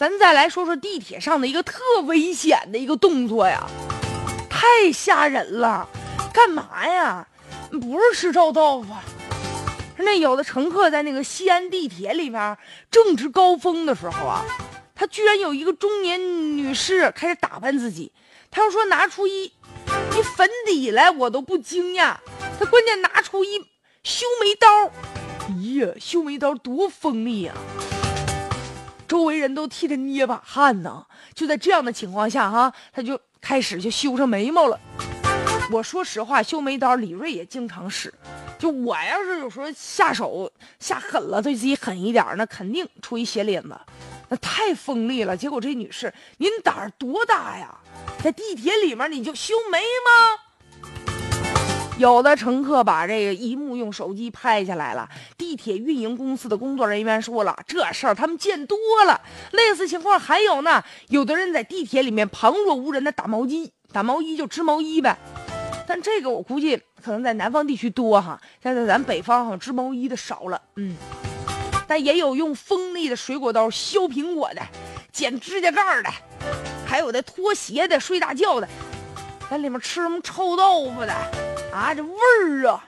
咱再来说说地铁上的一个特危险的一个动作呀，太吓人了！干嘛呀？不是吃臭豆腐。那有的乘客在那个西安地铁里面正值高峰的时候啊，他居然有一个中年女士开始打扮自己。他要说拿出一一粉底来，我都不惊讶。他关键拿出一修眉刀，咦呀，修眉刀多锋利呀！周围人都替他捏把汗呢。就在这样的情况下，哈，他就开始就修上眉毛了。我说实话，修眉刀李锐也经常使。就我要是有时候下手下狠了，对自己狠一点，那肯定出一血脸子。那太锋利了。结果这女士，您胆儿多大呀？在地铁里面你就修眉吗？有的乘客把这个一幕用手机拍下来了。地铁运营公司的工作人员说了，这事儿他们见多了。类似情况还有呢，有的人在地铁里面旁若无人的打毛衣，打毛衣就织毛衣呗。但这个我估计可能在南方地区多哈，现在咱北方好织毛衣的少了。嗯，但也有用锋利的水果刀削苹果的，剪指甲盖的，还有的脱鞋的，睡大觉的，在里面吃什么臭豆腐的。啊，这味儿啊，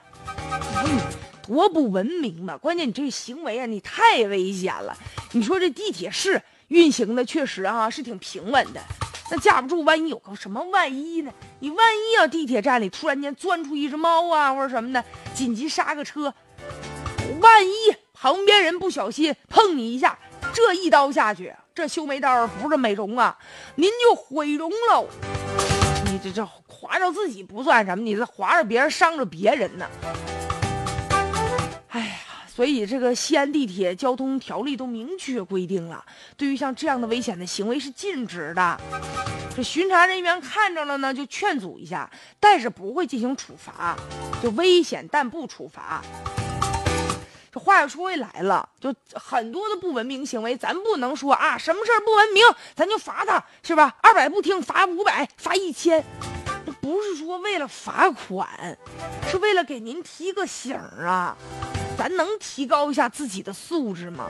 多不文明呢！关键你这行为啊，你太危险了。你说这地铁是运行的，确实啊是挺平稳的。那架不住万一有个什么万一呢？你万一要地铁站里突然间钻出一只猫啊，或者什么的，紧急刹个车，万一旁边人不小心碰你一下，这一刀下去，这修眉刀不是美容啊，您就毁容喽。你这这。划着自己不算什么，你这划着别人伤着别人呢。哎呀，所以这个西安地铁交通条例都明确规定了，对于像这样的危险的行为是禁止的。这巡查人员看着了呢，就劝阻一下，但是不会进行处罚，就危险但不处罚。这话又说回来了，就很多的不文明行为，咱不能说啊，什么事儿不文明，咱就罚他，是吧？二百不听，罚五百，罚一千。不是说为了罚款，是为了给您提个醒啊！咱能提高一下自己的素质吗？